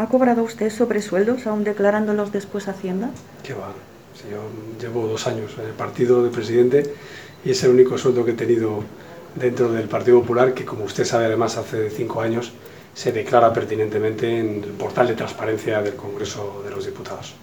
¿Ha cobrado usted sobresueldos aún declarándolos después Hacienda? Qué va. Si yo llevo dos años en el partido de presidente y es el único sueldo que he tenido dentro del Partido Popular que, como usted sabe, además hace cinco años se declara pertinentemente en el portal de transparencia del Congreso de los Diputados.